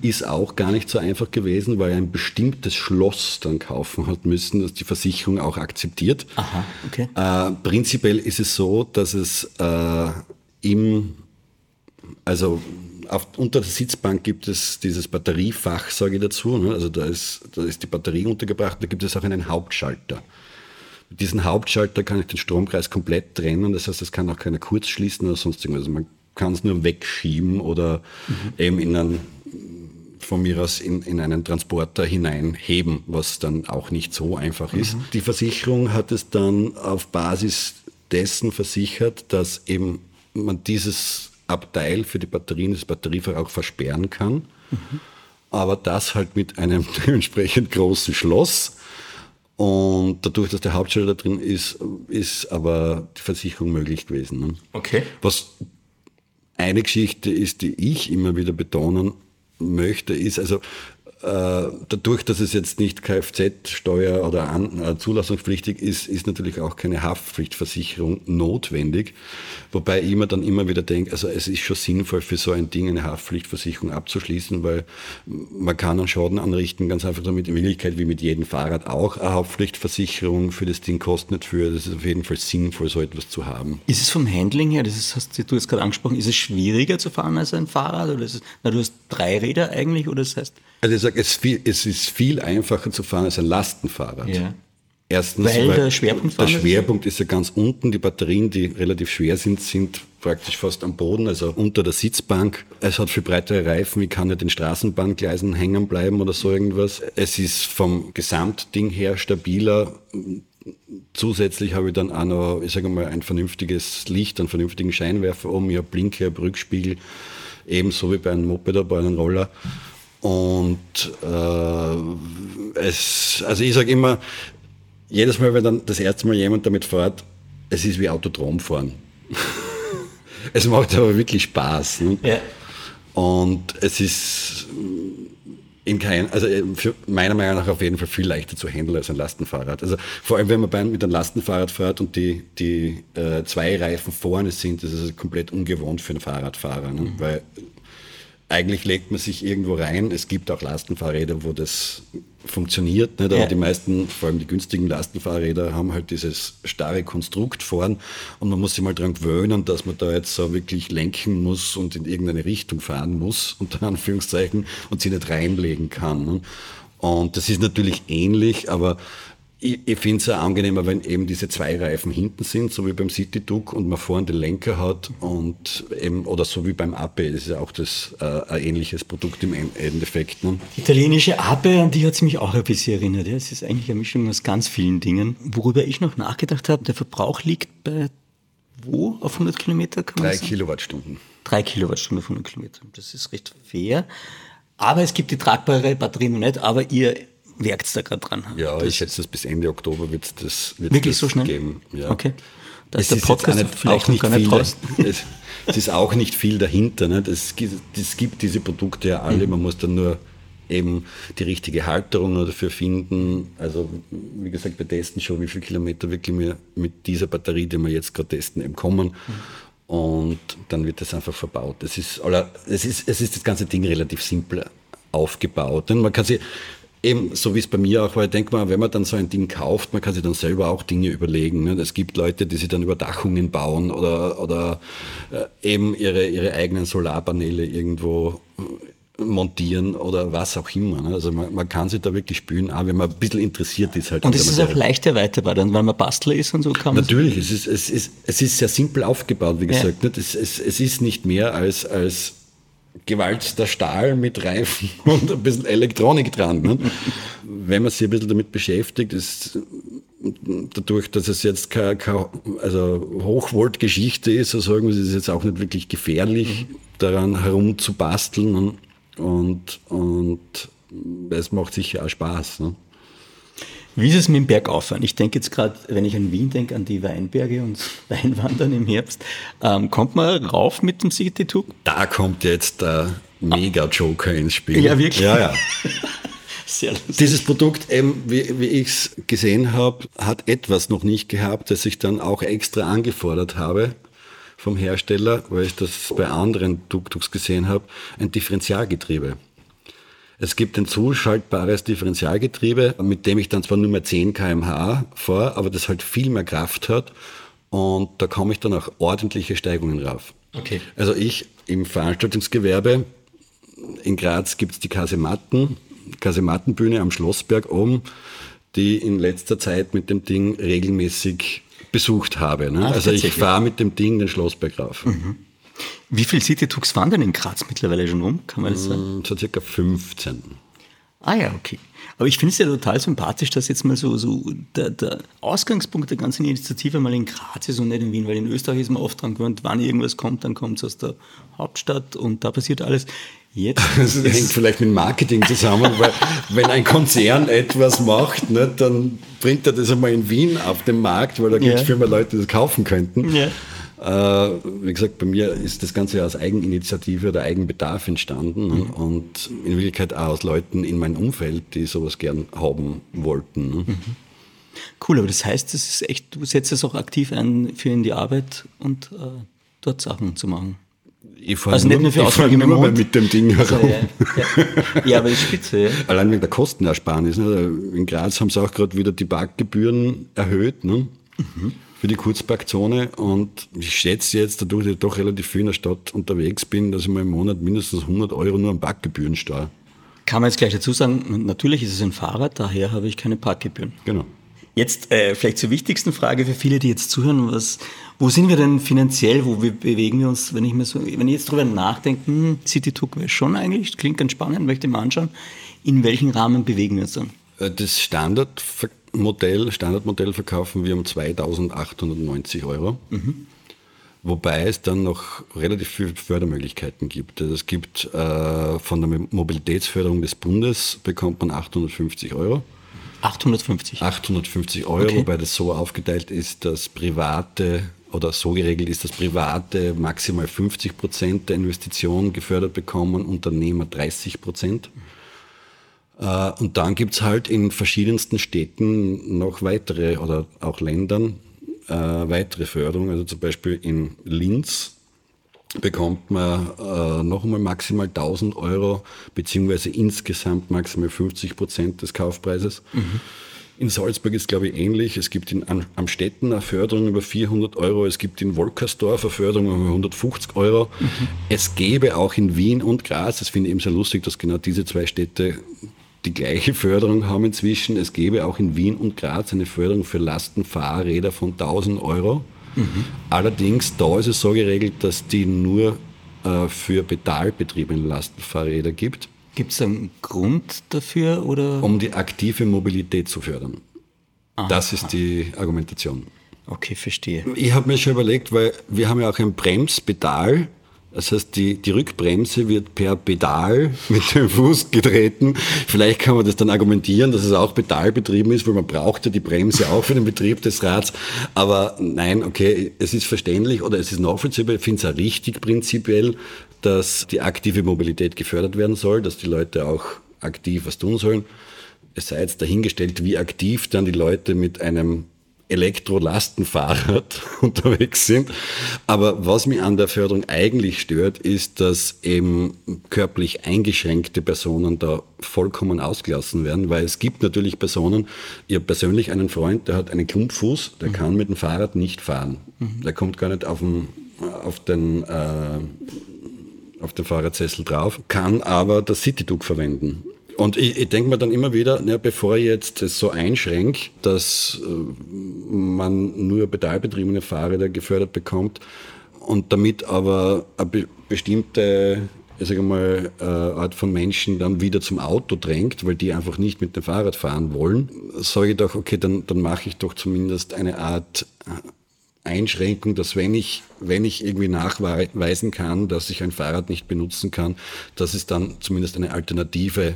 ist auch gar nicht so einfach gewesen, weil er ein bestimmtes Schloss dann kaufen hat müssen, das die Versicherung auch akzeptiert. Aha, okay. Äh, prinzipiell ist es so, dass es äh, im, also auf, unter der Sitzbank gibt es dieses Batteriefach, sage ich dazu. Ne? Also da ist, da ist die Batterie untergebracht, da gibt es auch einen Hauptschalter. Mit diesem Hauptschalter kann ich den Stromkreis komplett trennen, das heißt, es kann auch keiner kurz schließen oder sonst irgendwas. Man kann es nur wegschieben oder eben in einen, von mir aus in, in einen Transporter hineinheben, was dann auch nicht so einfach ist. Die Versicherung hat es dann auf Basis dessen versichert, dass eben man dieses Abteil für die Batterien, das Batteriefach auch versperren kann. Aber das halt mit einem [LAUGHS] dementsprechend großen Schloss. Und dadurch, dass der Hauptschalter drin ist, ist aber die Versicherung möglich gewesen. Ne? Okay. Was eine Geschichte ist, die ich immer wieder betonen möchte, ist also dadurch, dass es jetzt nicht Kfz-Steuer oder an, äh, zulassungspflichtig ist, ist natürlich auch keine Haftpflichtversicherung notwendig. Wobei ich mir dann immer wieder denke, also es ist schon sinnvoll für so ein Ding eine Haftpflichtversicherung abzuschließen, weil man kann einen Schaden anrichten, ganz einfach damit in Wirklichkeit wie mit jedem Fahrrad auch eine Haftpflichtversicherung für das Ding kostet nicht für. Das ist auf jeden Fall sinnvoll, so etwas zu haben. Ist es vom Handling her, das hast du jetzt gerade angesprochen, ist es schwieriger zu fahren als ein Fahrrad? Oder ist es, na, du hast drei Räder eigentlich, oder das heißt, Also ich sage, es, es ist viel einfacher zu fahren als ein Lastenfahrrad. Ja. Erstens, Weil der Schwerpunkt der? Schwerpunkt ist ja ganz unten. Die Batterien, die relativ schwer sind, sind praktisch fast am Boden, also unter der Sitzbank. Es hat viel breitere Reifen. Ich kann nicht in Straßenbahngleisen hängen bleiben oder so irgendwas. Es ist vom Gesamtding her stabiler. Zusätzlich habe ich dann auch noch, ich sage mal, ein vernünftiges Licht, einen vernünftigen Scheinwerfer oben. Ich habe Blinker, ich habe Rückspiegel, ebenso wie bei einem Moped oder bei einem Roller. Und äh, es, also ich sage immer, jedes Mal, wenn dann das erste Mal jemand damit fährt, es ist wie Autodrom fahren. [LAUGHS] es macht aber wirklich Spaß. Ne? Ja. Und es ist in kein, also für meiner Meinung nach auf jeden Fall viel leichter zu handeln als ein Lastenfahrrad. Also vor allem, wenn man mit einem Lastenfahrrad fährt und die, die äh, zwei Reifen vorne sind, das ist also komplett ungewohnt für einen Fahrradfahrer. Ne? Weil eigentlich legt man sich irgendwo rein. Es gibt auch Lastenfahrräder, wo das funktioniert. Nicht? Aber Ja. die meisten, vor allem die günstigen Lastenfahrräder, haben halt dieses starre Konstrukt vorn und man muss sich mal dran gewöhnen, dass man da jetzt so wirklich lenken muss und in irgendeine Richtung fahren muss, [LAUGHS] unter Anführungszeichen, und sie nicht reinlegen kann. Ne? Und das ist natürlich ähnlich, aber ich, ich finde es auch angenehmer, wenn eben diese zwei Reifen hinten sind, so wie beim City Duke und man vorne den Lenker hat und eben, oder so wie beim Ape, das ist ja auch das, äh, ein ähnliches Produkt im En- Endeffekt. Ne? Italienische Ape, an die hat es mich auch ein bisschen erinnert. Ja. Es ist eigentlich eine Mischung aus ganz vielen Dingen. Worüber ich noch nachgedacht habe, der Verbrauch liegt bei wo auf 100 Kilometer? Kann man Drei? Kilowattstunden. Drei Kilowattstunden auf 100 Kilometer. Das ist recht fair. Aber es gibt die tragbare Batterie noch nicht, aber ihr werkt da gerade dran. Ja, das ich schätze, dass bis Ende Oktober wird es das, wird's Wirklich das so schnell? geben. Ja. Okay. Da ist der Podcast nicht, vielleicht auch nicht gar nicht viel, draußen. [LAUGHS] es, es ist auch nicht viel dahinter. Ne? Das, gibt- das gibt diese Produkte ja Mhm. alle. Man muss dann nur eben die richtige Halterung dafür finden. Also wie gesagt, wir testen schon, wie viele Kilometer wirklich wir mit dieser Batterie, die wir jetzt gerade testen, eben kommen. Und dann wird das einfach verbaut. Es ist, es ist, es ist das ganze Ding relativ simpel aufgebaut. Denn man kann sich eben, so wie es bei mir auch war, ich denke mal, wenn man dann so ein Ding kauft, man kann sich dann selber auch Dinge überlegen. Ne? Es gibt Leute, die sich dann Überdachungen bauen oder, oder äh, eben ihre, ihre eigenen Solarpaneele irgendwo äh, montieren oder was auch immer. Ne? Also man, man kann sich da wirklich spülen, auch wenn man ein bisschen interessiert ist halt. Und es ist auch leicht erweiterbar, dann, weil man Bastler ist und so kann man Natürlich, es ist, es, ist, es ist sehr simpel aufgebaut, wie Ja. gesagt. nicht? Es, es, es ist nicht mehr als, als gewalzter Stahl mit Reifen [LAUGHS] und ein bisschen Elektronik dran. nicht? Wenn man sich ein bisschen damit beschäftigt, ist dadurch, dass es jetzt keine, keine also Hochvolt-Geschichte ist, so sagen wir, es ist jetzt auch nicht wirklich gefährlich, daran herumzubasteln und, und, und es macht sicher auch Spaß. Ne? Wie ist es mit dem Bergauffahren? Ich denke jetzt gerade, wenn ich an Wien denke, an die Weinberge und [LAUGHS] Weinwandern im Herbst. Ähm, kommt man rauf mit dem City-Tug? Da kommt jetzt der Mega-Joker ins Spiel. Ja, wirklich? Ja, ja. [LAUGHS] Sehr lustig. Dieses Produkt, eben, wie, wie ich es gesehen habe, hat etwas noch nicht gehabt, das ich dann auch extra angefordert habe vom Hersteller, weil ich das bei anderen Tuk-Tuks gesehen habe, ein Differentialgetriebe. Es gibt ein zuschaltbares Differentialgetriebe, mit dem ich dann zwar nur mehr 10 kmh fahre, aber das halt viel mehr Kraft hat und da komme ich dann auch ordentliche Steigungen rauf. Okay. Also ich im Veranstaltungsgewerbe in Graz gibt es die Kasematten, Kasemattenbühne am Schlossberg oben, die in letzter Zeit mit dem Ding regelmäßig besucht habe. Ne? Ach, also ich fahre mit dem Ding den Schlossberg rauf. Wie viele City-Tugs fahren denn in Graz mittlerweile schon um? Kann man das sagen? So circa 15. Ah ja, okay. Aber ich finde es ja total sympathisch, dass jetzt mal so, so der, der Ausgangspunkt der ganzen Initiative mal in Graz ist und nicht in Wien, weil in Österreich ist man oft dran gewöhnt, wann irgendwas kommt, dann kommt es aus der Hauptstadt und da passiert alles. Jetzt [LAUGHS] Das hängt vielleicht mit Marketing zusammen, weil wenn ein Konzern etwas macht, ne, dann bringt er das einmal in Wien auf den Markt, weil da gibt es Ja. viel mehr Leute, die das kaufen könnten. Ja. Äh, wie gesagt, bei mir ist das Ganze ja aus Eigeninitiative oder Eigenbedarf entstanden ne, und in Wirklichkeit auch aus Leuten in meinem Umfeld, die sowas gern haben wollten. Ne. Cool, aber das heißt, das ist echt, du setzt es auch aktiv ein für in die Arbeit und äh, dort Sachen zu machen. Ich fahre Also nicht nur für ich nur mal mit dem Ding Also, herum. ja, ja. ja, aber das ist spitze, ja. [LAUGHS] Allein wegen der Kostenersparnis. Ne? In Graz haben sie auch gerade wieder die Parkgebühren erhöht ne? Für die Kurzparkzone. Und ich schätze jetzt, dadurch, dass ich doch relativ viel in der Stadt unterwegs bin, dass ich mal im Monat mindestens 100 Euro nur an Parkgebühren steuere. Kann man jetzt gleich dazu sagen, natürlich ist es ein Fahrrad, daher habe ich keine Parkgebühren. Genau. Jetzt äh, vielleicht zur wichtigsten Frage für viele, die jetzt zuhören. Was, wo sind wir denn finanziell? Wo bewegen wir uns? Wenn ich mir so, wenn ich jetzt drüber nachdenke, hm, City Took wäre schon eigentlich, klingt ganz spannend, möchte ich mal anschauen. In welchen Rahmen bewegen wir uns dann? Äh, Das Standardmodell, Standardmodell verkaufen wir um 2890 Euro. Wobei es dann noch relativ viele Fördermöglichkeiten gibt. Also es gibt äh, von der Mobilitätsförderung des Bundes bekommt man 850 Euro. 850. 850 Euro, Okay. wobei das so aufgeteilt ist, dass private oder so geregelt ist, dass private maximal 50 Prozent der Investition gefördert bekommen, Unternehmer 30 Prozent. Äh, Und dann gibt's halt in verschiedensten Städten noch weitere oder auch Ländern äh, weitere Förderung. Also zum Beispiel in Linz bekommt man äh, noch einmal maximal 1000 Euro, beziehungsweise insgesamt maximal 50 Prozent des Kaufpreises. In Salzburg ist, glaube ich, ähnlich. Es gibt in Am- Amstetten eine Förderung über 400 Euro. Es gibt in Wolkersdorf eine Förderung über 150 Euro. Es gäbe auch in Wien und Graz, das finde ich eben sehr lustig, dass genau diese zwei Städte die gleiche Förderung haben inzwischen. Es gäbe auch in Wien und Graz eine Förderung für Lastenfahrräder von 1000 Euro. Allerdings, da ist es so geregelt, dass die nur äh, für pedalbetriebene Lastenfahrräder gibt, Gibt es einen Grund dafür oder? um die aktive Mobilität zu fördern. Das ist die Argumentation. Okay, verstehe. Ich habe mir schon überlegt, weil wir haben ja auch ein Bremspedal Das heißt, die, die Rückbremse wird per Pedal [LAUGHS] mit dem Fuß getreten. Vielleicht kann man das dann argumentieren, dass es auch pedalbetrieben ist, weil man braucht ja die Bremse auch für den Betrieb des Rads. Aber nein, okay, es ist verständlich oder es ist nachvollziehbar. Ich finde es auch richtig prinzipiell, dass die aktive Mobilität gefördert werden soll, dass die Leute auch aktiv was tun sollen. Es sei jetzt dahingestellt, wie aktiv dann die Leute mit einem Elektrolastenfahrrad [LAUGHS] unterwegs sind. Aber was mich an der Förderung eigentlich stört, ist, dass eben körperlich eingeschränkte Personen da vollkommen ausgelassen werden, weil es gibt natürlich Personen, ich habe persönlich einen Freund, der hat einen Klumpfuß, der mhm. kann mit dem Fahrrad nicht fahren. Mhm. Der kommt gar nicht auf den, auf den äh, auf den Fahrradsessel drauf, kann aber das Citydug verwenden. Und ich, ich denke mir dann immer wieder, ja, bevor ich jetzt es so einschränke, dass äh, man nur pedalbetriebene Fahrräder gefördert bekommt und damit aber eine be bestimmte ich sage mal, äh, Art von Menschen dann wieder zum Auto drängt, weil die einfach nicht mit dem Fahrrad fahren wollen, sage ich doch, okay, dann, dann mache ich doch zumindest eine Art äh, Einschränkung, dass wenn ich, wenn ich irgendwie nachweisen kann, dass ich ein Fahrrad nicht benutzen kann, dass es dann zumindest eine Alternative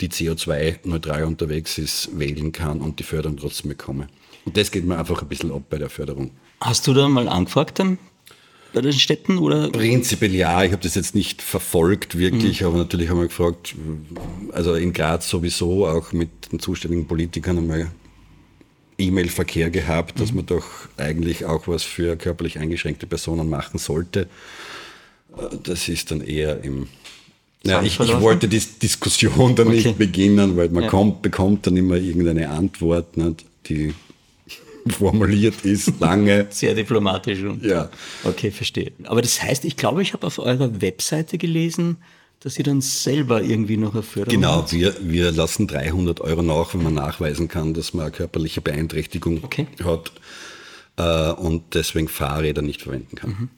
die CO2-neutral unterwegs ist, wählen kann und die Förderung trotzdem bekomme. Und das geht mir einfach ein bisschen ab bei der Förderung. Hast du da mal angefragt dann bei den Städten? Oder? Prinzipiell ja, ich habe das jetzt nicht verfolgt wirklich, mhm. aber natürlich haben wir gefragt, also in Graz sowieso auch mit den zuständigen Politikern einmal E-Mail-Verkehr gehabt, dass mhm. man doch eigentlich auch was für körperlich eingeschränkte Personen machen sollte. Das ist dann eher im ja, ich, ich, wollte die Diskussion dann okay. nicht beginnen, weil man ja. kommt, bekommt dann immer irgendeine Antwort, ne, die [LAUGHS] formuliert ist, lange. [LAUGHS] Sehr diplomatisch. Und ja. Okay, verstehe. Aber das heißt, ich glaube, ich habe auf eurer Webseite gelesen, dass ihr dann selber irgendwie noch eine Förderung Genau, wir, wir lassen 300 Euro nach, wenn man nachweisen kann, dass man eine körperliche Beeinträchtigung okay. hat äh, und deswegen Fahrräder nicht verwenden kann. Mhm.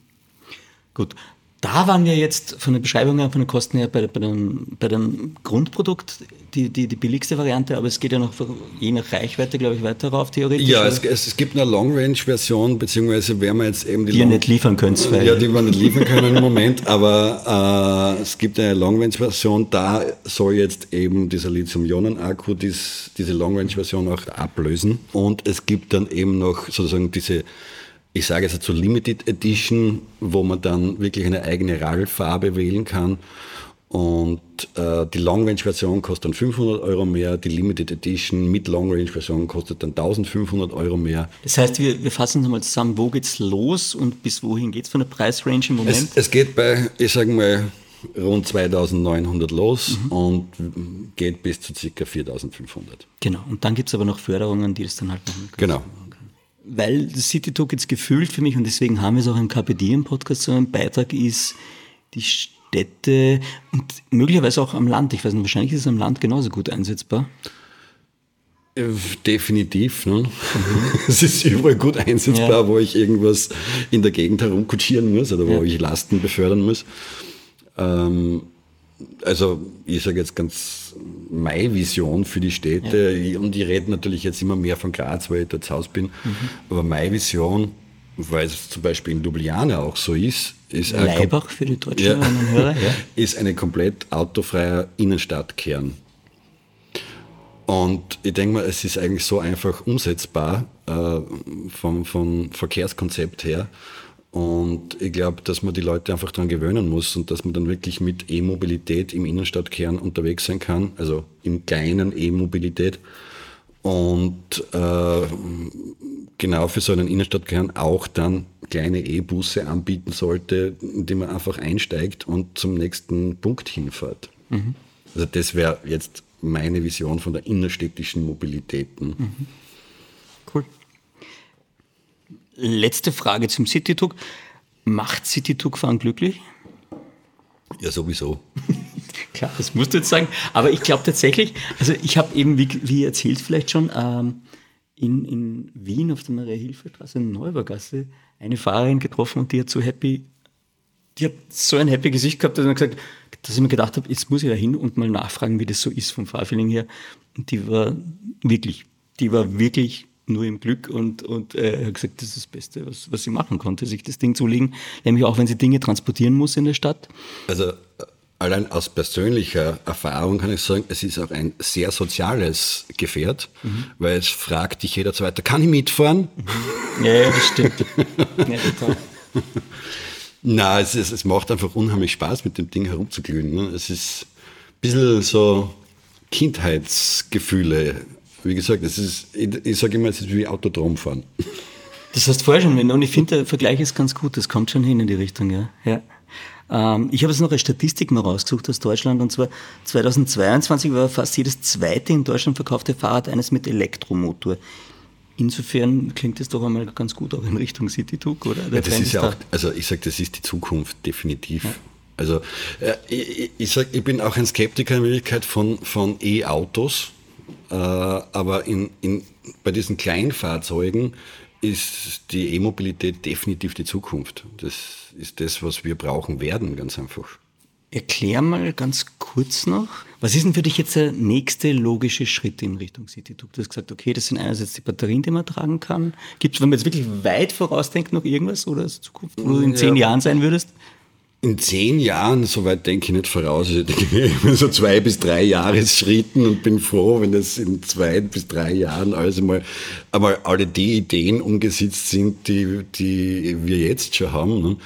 Gut, da waren wir jetzt von der Beschreibung her, von den Kosten her bei, bei, dem, bei dem Grundprodukt die, die, die billigste Variante, aber es geht ja noch je nach Reichweite, glaube ich, weiter rauf theoretisch. Ja, es, es, gibt eine Long-Range-Version, beziehungsweise werden wir jetzt eben die... Die ihr nicht liefern könnt. Ja, die wir nicht liefern können im Moment, [LAUGHS] aber äh, es gibt eine Long-Range-Version, da soll jetzt eben dieser Lithium-Ionen-Akku dies, diese Long-Range-Version auch ablösen und es gibt dann eben noch sozusagen diese ich sage jetzt zur Limited Edition, wo man dann wirklich eine eigene RAL-Farbe wählen kann. Und äh, die Long Range Version kostet dann 500 Euro mehr, die Limited Edition mit Long Range Version kostet dann 1500 Euro mehr. Das heißt, wir, wir fassen nochmal zusammen, wo geht's los und bis wohin geht's von der Preisrange im Moment? Es, es geht bei, ich sage mal, rund 2900 los mhm. und geht bis zu ca. 4500. Genau, und dann gibt es aber noch Förderungen, die das dann halt noch. Genau weil City Talk jetzt gefühlt für mich, und deswegen haben wir es auch im KPD im Podcast, so ein Beitrag ist, die Städte und möglicherweise auch am Land. Ich weiß nicht, wahrscheinlich ist es am Land genauso gut einsetzbar. Äh, definitiv. Ne? Mhm. [LAUGHS] Es ist überall gut einsetzbar, ja. wo ich irgendwas in der Gegend herumkutschieren muss oder wo ja. ich Lasten befördern muss. Ähm, also ich sage jetzt ganz meine Vision für die Städte, ja. und ich rede natürlich jetzt immer mehr von Graz, weil ich dort zu Hause bin, mhm. aber meine Vision, weil es zum Beispiel in Ljubljana auch so ist, ist, Leibach für die deutschen ja, Hörer, ja. [LAUGHS] ist eine komplett autofreie Innenstadtkern. Und ich denke mal, es ist eigentlich so einfach umsetzbar äh, vom, vom Verkehrskonzept her. Und ich glaube, dass man die Leute einfach daran gewöhnen muss und dass man dann wirklich mit E-Mobilität im Innenstadtkern unterwegs sein kann, also im kleinen E-Mobilität. Und äh, genau für so einen Innenstadtkern auch dann kleine E-Busse anbieten sollte, indem man einfach einsteigt und zum nächsten Punkt hinfährt. Mhm. Also das wäre jetzt meine Vision von der innerstädtischen Mobilität. Mhm. Cool. Letzte Frage zum City-Talk. Macht City-Talk fahren glücklich? Ja, sowieso. [LAUGHS] Klar, das musst du jetzt sagen. Aber ich glaube tatsächlich, also ich habe eben, wie, wie erzählt vielleicht schon, ähm, in, in Wien auf der Maria-Hilfer-Straße in Neubergasse eine Fahrerin getroffen und die hat so happy, die hat so ein happy Gesicht gehabt, dass, gesagt, dass ich mir gedacht habe, jetzt muss ich da hin und mal nachfragen, wie das so ist vom Fahrfeeling her. Und die war wirklich, die war wirklich nur im Glück und, und äh, er hat gesagt, das ist das Beste, was, was sie machen konnte, sich das Ding zulegen. Nämlich auch, wenn sie Dinge transportieren muss in der Stadt. Also äh, allein aus persönlicher Erfahrung kann ich sagen, es ist auch ein sehr soziales Gefährt, mhm. weil es fragt dich jeder Zweite, kann ich mitfahren? Mhm. Ja, das stimmt. ja, total. [LAUGHS] Na, es, es, es, macht einfach unheimlich Spaß, mit dem Ding herumzuglühen. Ne? Es ist ein bisschen so Kindheitsgefühle. Wie gesagt, es ist, ich, ich sage immer, es ist wie Autodrom fahren. Das hast du vorher schon, und ich finde, der Vergleich ist ganz gut, das kommt schon hin in die Richtung, ja. ja. Ähm, ich habe jetzt noch eine Statistik mal rausgesucht aus Deutschland, und zwar 2022 war fast jedes zweite in Deutschland verkaufte Fahrrad eines mit Elektromotor. Insofern klingt es doch einmal ganz gut auch in Richtung City-Tuk, oder? Ja, das ist ja auch, also ich sage, das ist die Zukunft, definitiv. Ja. Also äh, ich, ich, sag, ich bin auch ein Skeptiker in Wirklichkeit von, von E-Autos, äh, aber in, in, bei diesen Kleinfahrzeugen ist die E-Mobilität definitiv die Zukunft. Das ist das, was wir brauchen werden, ganz einfach. Erklär mal ganz kurz noch, was ist denn für dich jetzt der nächste logische Schritt in Richtung City Du hast gesagt, okay, das sind einerseits die Batterien, die man tragen kann. Gibt es, wenn man jetzt wirklich weit vorausdenkt, noch irgendwas oder als Zukunft, wo du in zehn ja. Jahren sein würdest? In zehn Jahren, soweit denke ich nicht voraus. Ich denke [LAUGHS] so zwei bis drei Jahresschritten und bin froh, wenn das in zwei bis drei Jahren alles mal, einmal alle die Ideen umgesetzt sind, die, die wir jetzt schon haben. Ne?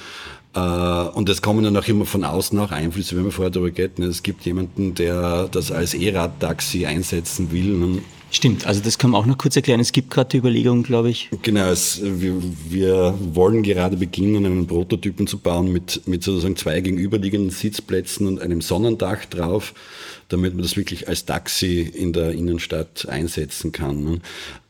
Äh, und es kommen dann auch immer von außen auch Einflüsse, wenn man vorher darüber geht. Ne? Es gibt jemanden, der das als E-Rad-Taxi einsetzen will. Ne? Stimmt, also das kann man auch noch kurz erklären. Es gibt gerade die Überlegung, glaube ich. Genau, es, wir, wir, wollen gerade beginnen, einen Prototypen zu bauen mit, mit sozusagen zwei gegenüberliegenden Sitzplätzen und einem Sonnendach drauf, damit man das wirklich als Taxi in der Innenstadt einsetzen kann. Ne?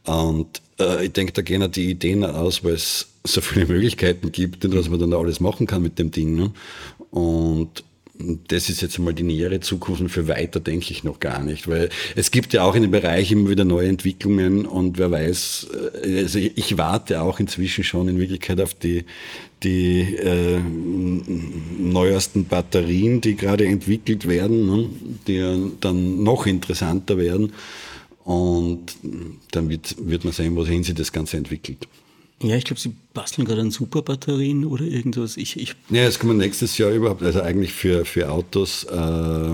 Und äh, ich denke, da gehen auch die Ideen aus, weil es so viele [LAUGHS] Möglichkeiten gibt, was man dann alles machen kann mit dem Ding. Ne? Und das ist jetzt einmal die nähere Zukunft und für weiter denke ich noch gar nicht, weil es gibt ja auch in dem Bereich immer wieder neue Entwicklungen und wer weiß, äh, also ich warte auch inzwischen schon in Wirklichkeit auf die, die äh, neuesten Batterien, die gerade entwickelt werden, ne, die dann noch interessanter werden und dann wird, wird man sehen, wohin sich das Ganze entwickelt. Ja, ich glaube, Sie basteln gerade an Superbatterien oder irgendwas. Ich, ich ja, es kommen nächstes Jahr überhaupt, also eigentlich für, für Autos äh,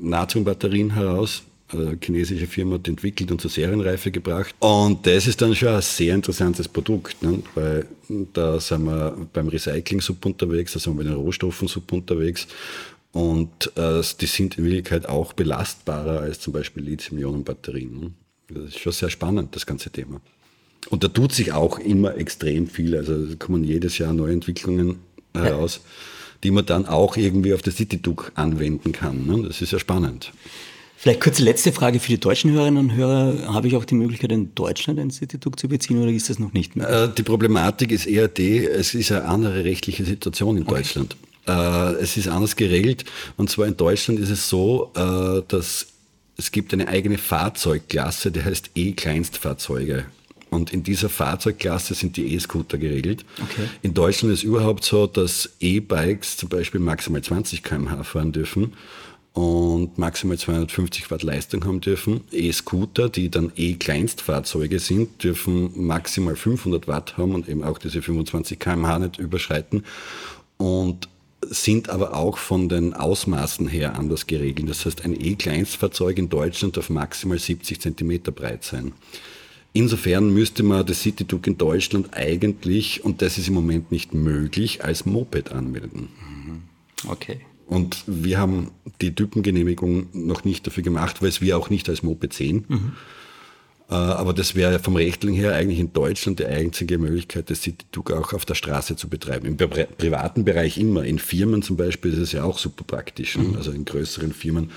Natriumbatterien heraus. Eine chinesische Firma hat entwickelt und zur Serienreife gebracht. Und das ist dann schon ein sehr interessantes Produkt, ne? weil da sind wir beim Recycling sub unterwegs, da sind wir bei den Rohstoffen sub unterwegs. Und äh, die sind in Wirklichkeit auch belastbarer als zum Beispiel Lithium-Ionen-Batterien. Ne? Das ist schon sehr spannend, das ganze Thema. Und da tut sich auch immer extrem viel. Also kommen jedes Jahr neue Entwicklungen heraus, ja. die man dann auch irgendwie auf das CityDuck anwenden kann. Ne? Das ist ja spannend. Vielleicht kurze letzte Frage für die deutschen Hörerinnen und Hörer. Habe ich auch die Möglichkeit, in Deutschland ein CityDuck zu beziehen oder ist das noch nicht mehr? Äh, die Problematik ist eher die, es ist eine andere rechtliche Situation in okay. Deutschland. Äh, es ist anders geregelt. Und zwar in Deutschland ist es so, äh, dass es gibt eine eigene Fahrzeugklasse, die heißt E-Kleinstfahrzeuge. Und in dieser Fahrzeugklasse sind die E-Scooter geregelt. Okay. In Deutschland ist überhaupt so, dass E-Bikes zum Beispiel maximal 20 km/h fahren dürfen und maximal 250 Watt Leistung haben dürfen. E-Scooter, die dann E-Kleinstfahrzeuge sind, dürfen maximal 500 Watt haben und eben auch diese 25 km/h nicht überschreiten. Und sind aber auch von den Ausmaßen her anders geregelt. Das heißt, ein E-Kleinstfahrzeug in Deutschland darf maximal 70 Zentimeter breit sein. Insofern müsste man das City-Duke in Deutschland eigentlich, und das ist im Moment nicht möglich, als Moped anmelden. Mhm. Okay. Und wir haben die Typengenehmigung noch nicht dafür gemacht, weil es wir auch nicht als Moped sehen. Mhm. Äh, aber das wäre vom Rechtling her eigentlich in Deutschland die einzige Möglichkeit, das City-Duke auch auf der Straße zu betreiben. Im privaten Bereich immer. In Firmen zum Beispiel ist es ja auch super praktisch. Ne? Mhm. Also in größeren Firmen,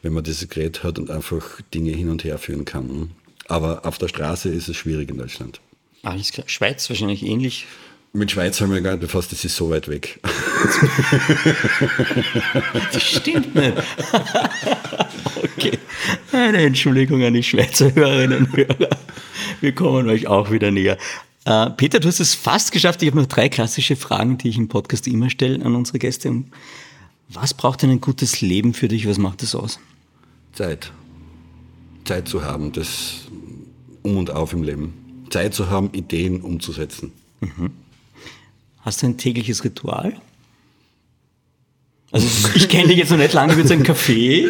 wenn man dieses Gerät hat und einfach Dinge hin und her führen kann. Aber auf der Straße ist es schwierig in Deutschland. Alles klar. Schweiz wahrscheinlich ähnlich. Mit Schweiz haben wir gar nicht befasst, das ist so weit weg. [LAUGHS] das stimmt nicht. [LAUGHS] okay. Eine Entschuldigung an die Schweizer Hörerinnen und Hörer. Wir kommen euch auch wieder näher. Uh, Peter, du hast es fast geschafft. Ich habe noch drei klassische Fragen, die ich im Podcast immer stelle an unsere Gäste. Was braucht denn ein gutes Leben für dich? Was macht das aus? Zeit. Zeit zu haben, das um und auf im Leben. Zeit zu haben, Ideen umzusetzen. Hast du ein tägliches Ritual? Also [LAUGHS] ich kenne dich jetzt noch nicht lange, ich würde sagen Kaffee.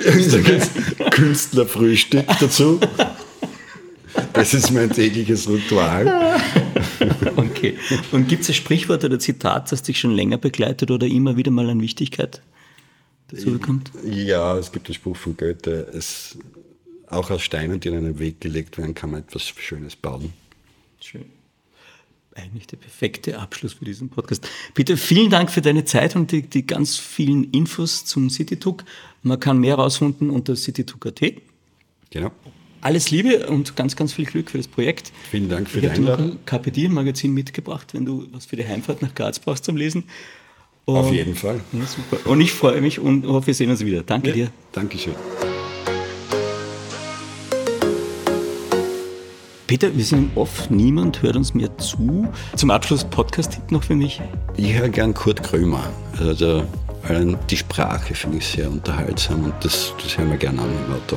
Künstlerfrühstück dazu. Das ist mein tägliches Ritual. [LAUGHS] Okay. Und gibt es ein Sprichwort oder Zitat, das dich schon länger begleitet oder immer wieder mal an Wichtigkeit dazu bekommt? Ja, es gibt den Spruch von Goethe, es, auch aus Steinen, die in einen Weg gelegt werden, kann man etwas Schönes bauen. Schön. Eigentlich der perfekte Abschluss für diesen Podcast. Peter, vielen Dank für deine Zeit und die, die ganz vielen Infos zum CityTook. Man kann mehr rausfinden unter citytook.at. Genau. Alles Liebe und ganz, ganz viel Glück für das Projekt. Vielen Dank für Ich die habe Einladung. ein Carpe Diem Magazin mitgebracht, wenn du was für die Heimfahrt nach Graz brauchst zum Lesen. Auf Und- jeden Fall. Ja, super. Und ich freue mich und hoffe, wir sehen uns wieder. Danke dir. Dankeschön. Peter, wir sind oft, niemand hört uns mehr zu. Zum Abschluss Podcast-Tipp noch für mich. Ich höre gern Kurt Krömer. Also die Sprache finde ich sehr unterhaltsam und das, das hören wir gern an im Auto.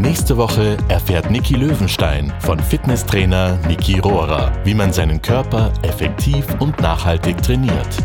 Nächste Woche erfährt Niki Löwenstein von Fitnesstrainer Niki Rohrer, wie man seinen Körper effektiv und nachhaltig trainiert.